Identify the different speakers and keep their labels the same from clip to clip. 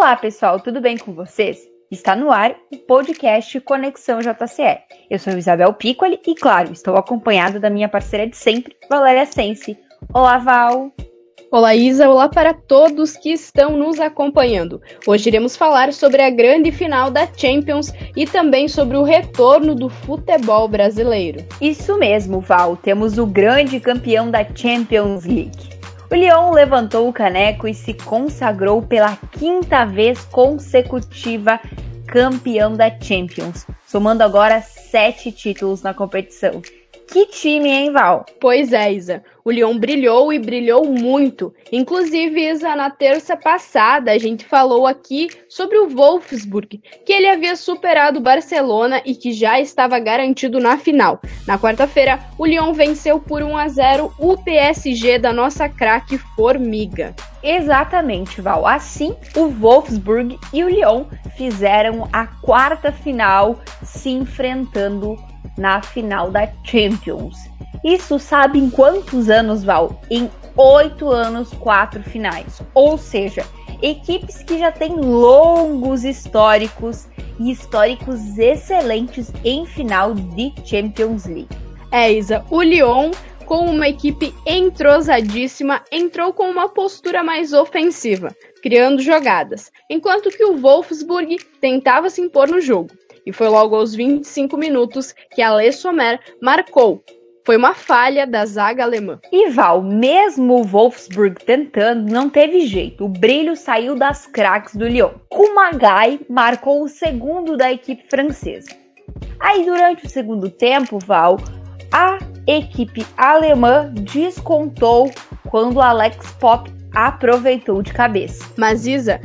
Speaker 1: Olá, pessoal, tudo bem com vocês? Está no ar o podcast Conexão JCE. Eu sou Isabel Piccoli e, claro, estou acompanhada da minha parceira de sempre, Valéria Sense. Olá, Val!
Speaker 2: Olá, Isa! Olá para todos que estão nos acompanhando. Hoje iremos falar sobre a grande final da Champions e também sobre o retorno do futebol brasileiro.
Speaker 1: Isso mesmo, Val. Temos o grande campeão da Champions League. O Lyon levantou o caneco e se consagrou pela quinta vez consecutiva campeão da Champions, somando agora sete títulos na competição. Que time, hein, Val?
Speaker 2: Pois é, Isa. O Lyon brilhou e brilhou muito. Inclusive, Isa, na terça passada a gente falou aqui sobre o Wolfsburg, que ele havia superado o Barcelona e que já estava garantido na final. Na quarta-feira, o Lyon venceu por 1 a 0 o PSG da nossa craque Formiga.
Speaker 1: Exatamente, Val. Assim, o Wolfsburg e o Lyon fizeram a quarta final se enfrentando na final da Champions. Isso sabe em quantos anos, Val? Em oito anos, quatro finais. Ou seja, equipes que já têm longos históricos e históricos excelentes em final de Champions League.
Speaker 2: É, Isa, o Lyon, com uma equipe entrosadíssima, entrou com uma postura mais ofensiva, criando jogadas, enquanto que o Wolfsburg tentava se impor no jogo e foi logo aos 25 minutos que Ale Sommer marcou. Foi uma falha da zaga alemã.
Speaker 1: E Val, mesmo o Wolfsburg tentando, não teve jeito. O brilho saiu das craques do Lyon. Kumagai marcou o segundo da equipe francesa. Aí, durante o segundo tempo, Val, a equipe alemã descontou quando Alex Pop aproveitou de cabeça.
Speaker 2: Mas Isa,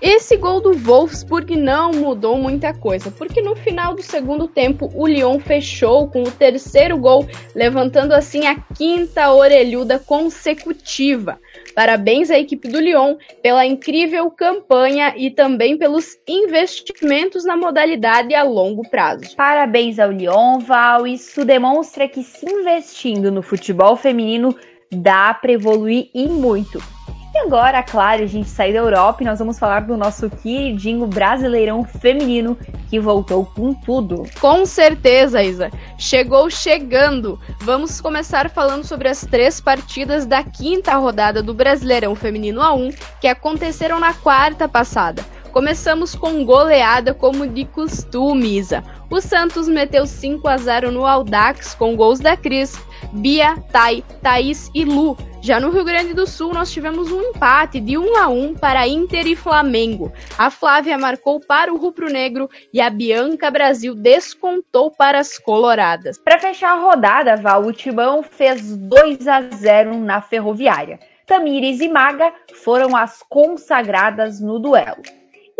Speaker 2: esse gol do Wolfsburg não mudou muita coisa, porque no final do segundo tempo o Lyon fechou com o terceiro gol, levantando assim a quinta orelhuda consecutiva. Parabéns à equipe do Lyon pela incrível campanha e também pelos investimentos na modalidade a longo prazo.
Speaker 1: Parabéns ao Lyon, Val. Isso demonstra que se investindo no futebol feminino dá para evoluir e muito. E agora, claro, a gente sai da Europa e nós vamos falar do nosso queridinho brasileirão feminino que voltou com tudo.
Speaker 2: Com certeza, Isa. Chegou chegando. Vamos começar falando sobre as três partidas da quinta rodada do Brasileirão Feminino A1 que aconteceram na quarta passada. Começamos com goleada como de costume, Isa. O Santos meteu 5 a 0 no Aldax com gols da Cris, Bia, Tai, Thaís e Lu. Já no Rio Grande do Sul, nós tivemos um empate de 1 a 1 para Inter e Flamengo. A Flávia marcou para o Rubro Negro e a Bianca Brasil descontou para as Coloradas.
Speaker 1: Para fechar a rodada, Val, o Timão fez 2 a 0 na Ferroviária. Tamires e Maga foram as consagradas no duelo.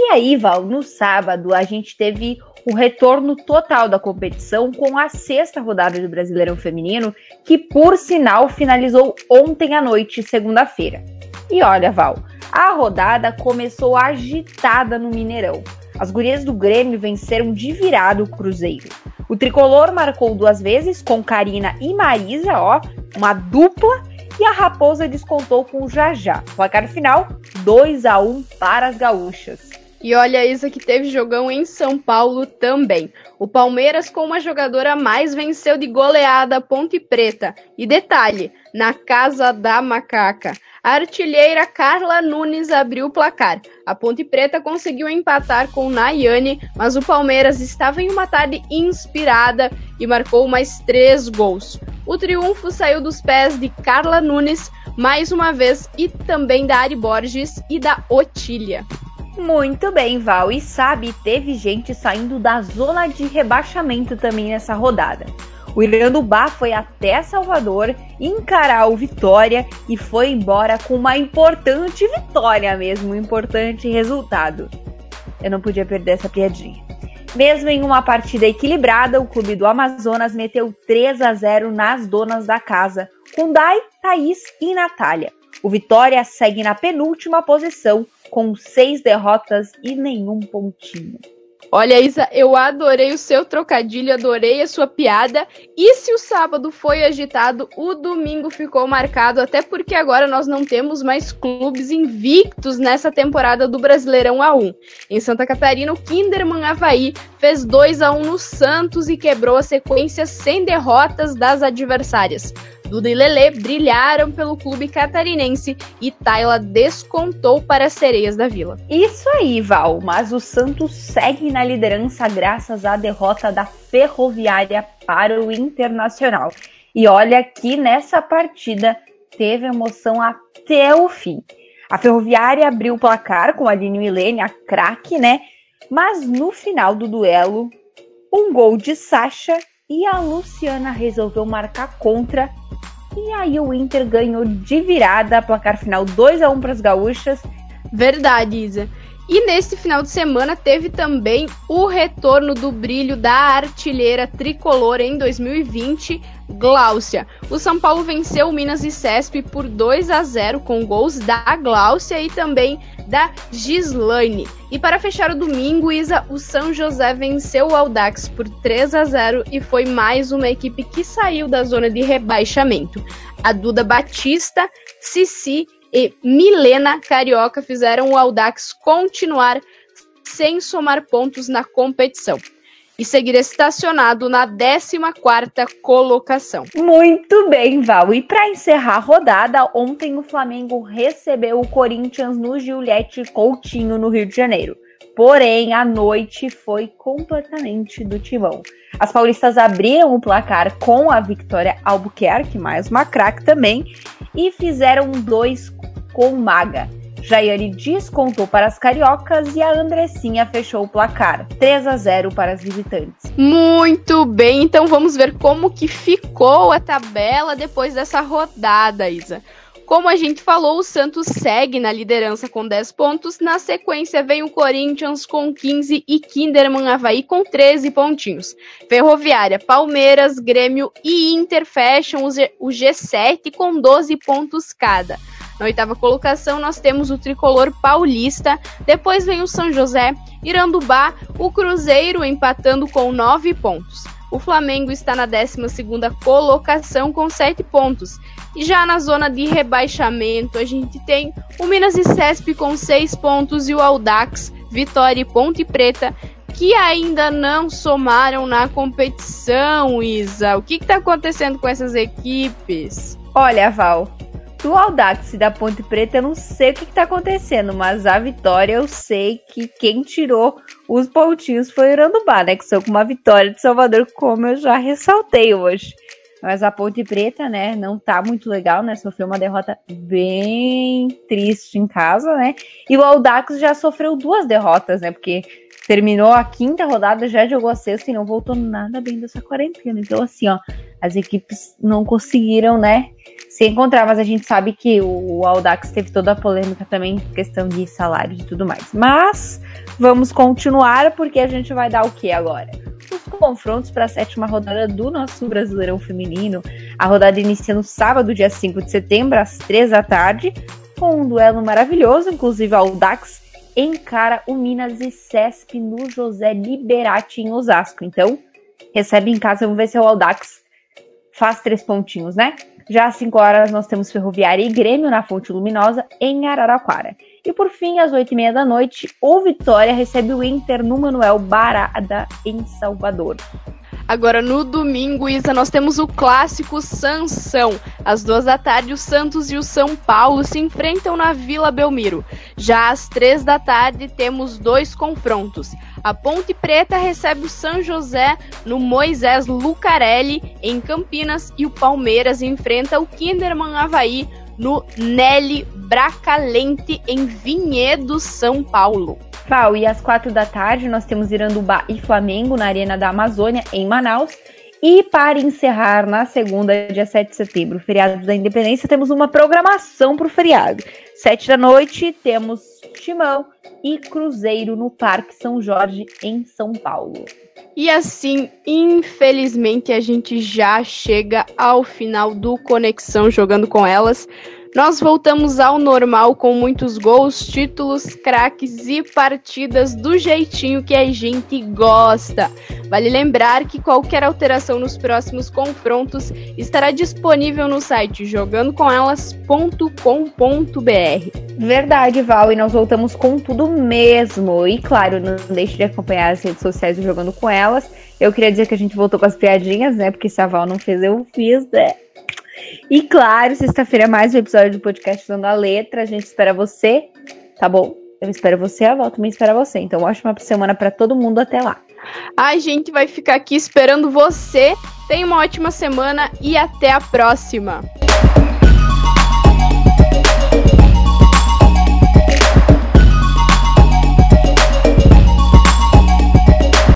Speaker 1: E aí, Val, no sábado a gente teve o retorno total da competição com a sexta rodada do Brasileirão Feminino, que por sinal finalizou ontem à noite, segunda-feira. E olha, Val, a rodada começou agitada no Mineirão. As gurias do Grêmio venceram de virada o Cruzeiro. O tricolor marcou duas vezes com Karina e Marisa, ó, uma dupla, e a Raposa descontou com o Jajá. Placar final: 2 a 1 para as gaúchas.
Speaker 2: E olha isso que teve jogão em São Paulo também. O Palmeiras, com uma jogadora mais, venceu de goleada Ponte Preta. E detalhe, na casa da macaca. A artilheira Carla Nunes abriu o placar. A Ponte Preta conseguiu empatar com Nayane, mas o Palmeiras estava em uma tarde inspirada e marcou mais três gols. O triunfo saiu dos pés de Carla Nunes mais uma vez e também da Ari Borges e da Otília.
Speaker 1: Muito bem, Val. E sabe, teve gente saindo da zona de rebaixamento também nessa rodada. O Irandubá foi até Salvador encarar o Vitória e foi embora com uma importante vitória mesmo, um importante resultado. Eu não podia perder essa piadinha. Mesmo em uma partida equilibrada, o clube do Amazonas meteu 3 a 0 nas donas da casa, com Dai, Thaís e Natália. O Vitória segue na penúltima posição com seis derrotas e nenhum pontinho.
Speaker 2: Olha, Isa, eu adorei o seu trocadilho, adorei a sua piada. E se o sábado foi agitado, o domingo ficou marcado, até porque agora nós não temos mais clubes invictos nessa temporada do Brasileirão A1. Em Santa Catarina, o Kinderman Havaí fez 2 a 1 no Santos e quebrou a sequência sem derrotas das adversárias. Duda e Lele brilharam pelo clube catarinense e Tayla descontou para as sereias da Vila.
Speaker 1: Isso aí, Val, mas o Santos segue na liderança graças à derrota da Ferroviária para o Internacional. E olha que nessa partida teve emoção até o fim. A Ferroviária abriu o placar com a Aline Milene, a craque, né? Mas no final do duelo, um gol de Sasha e a Luciana resolveu marcar contra e aí o Inter ganhou de virada, placar final 2 a 1 para as gaúchas.
Speaker 2: Verdade, Isa. E neste final de semana teve também o retorno do brilho da artilheira tricolor em 2020, Gláucia. O São Paulo venceu o Minas e Cesp por 2 a 0 com gols da Gláucia e também da Gislaine. E para fechar o domingo, Isa, o São José venceu o Audax por 3 a 0 e foi mais uma equipe que saiu da zona de rebaixamento. A Duda Batista, Cici e Milena Carioca fizeram o Audax continuar sem somar pontos na competição e seguir estacionado na 14ª colocação.
Speaker 1: Muito bem, Val. E para encerrar a rodada, ontem o Flamengo recebeu o Corinthians no Giuliette Coutinho, no Rio de Janeiro. Porém, a noite foi completamente do timão. As paulistas abriram o placar com a Victoria Albuquerque, mais uma craque também, e fizeram dois com Maga. Jaiane descontou para as cariocas e a Andressinha fechou o placar, 3 a 0 para as visitantes.
Speaker 2: Muito bem, então vamos ver como que ficou a tabela depois dessa rodada, Isa. Como a gente falou, o Santos segue na liderança com 10 pontos. Na sequência, vem o Corinthians com 15 e Kinderman Havaí com 13 pontinhos. Ferroviária, Palmeiras, Grêmio e Inter fecham o G7 com 12 pontos cada. Na oitava colocação, nós temos o tricolor paulista. Depois vem o São José, Irandubá, o Cruzeiro empatando com 9 pontos. O Flamengo está na 12 colocação com 7 pontos. E já na zona de rebaixamento, a gente tem o Minas e Cesp com 6 pontos e o Audax, Vitória e Ponte Preta que ainda não somaram na competição, Isa. O que está acontecendo com essas equipes?
Speaker 1: Olha, Val, do Audax e da Ponte Preta, eu não sei o que, está acontecendo, mas a vitória eu sei que quem tirou os pontinhos foi o Irandubá, né? Que são com uma vitória de Salvador, como eu já ressaltei hoje. Mas a Ponte Preta, né, não tá muito legal, né? Sofreu uma derrota bem triste em casa, né? E o Audax já sofreu duas derrotas, né? Porque terminou a quinta rodada, já jogou a sexta e não voltou nada bem dessa quarentena. Então, assim, ó, as equipes não conseguiram, né, se encontrar, mas a gente sabe que o Audax teve toda a polêmica também, questão de salários e tudo mais. Mas vamos continuar, porque a gente vai dar o que agora? Os confrontos para a sétima rodada do nosso Brasileirão Feminino. A rodada inicia no sábado, dia 5 de setembro, às 3 da tarde, com um duelo maravilhoso, inclusive Audax encara o Minas e Cesp no José Liberati em Osasco. Então, recebe em casa, vamos ver se o Audax faz três pontinhos, né? Já às 5 horas nós temos Ferroviária e Grêmio na Fonte Luminosa em Araraquara. E por fim, às 8 e meia da noite, o Vitória recebe o Inter no Manuel Barada em Salvador.
Speaker 2: Agora no domingo, Isa, nós temos o clássico Sansão. Às duas da tarde, o Santos e o São Paulo se enfrentam na Vila Belmiro. Já às três da tarde, temos dois confrontos. A Ponte Preta recebe o São José no Moisés Lucarelli, em Campinas, e o Palmeiras enfrenta o Kinderman Havaí no Nelly Bracalente, em Vinhedo, São Paulo.
Speaker 1: Val, e às quatro da tarde nós temos Irandubá e Flamengo na Arena da Amazônia, em Manaus. E para encerrar, na segunda, dia 7 de setembro, feriado da Independência, temos uma programação para o feriado. Sete da noite, temos Timão e Cruzeiro no Parque São Jorge, em São Paulo.
Speaker 2: E assim, infelizmente, a gente já chega ao final do Conexão Jogando com Elas. Nós voltamos ao normal com muitos gols, títulos, craques e partidas do jeitinho que a gente gosta. Vale lembrar que qualquer alteração nos próximos confrontos estará disponível no site jogandocomelas.com.br.
Speaker 1: Verdade, Val, e nós voltamos com tudo mesmo. E claro, não deixe de acompanhar as redes sociais do Jogando com Elas. Eu queria dizer que a gente voltou com as piadinhas, né? Porque se a Val não fez, eu fiz, né? E claro, sexta-feira é mais um episódio do podcast Usando a Letra. A gente espera você, tá bom? Eu espero você, a Val também espera você. Então, ótima semana para todo mundo. Até lá.
Speaker 2: A gente vai ficar aqui esperando você. Tenha uma ótima semana e até a próxima.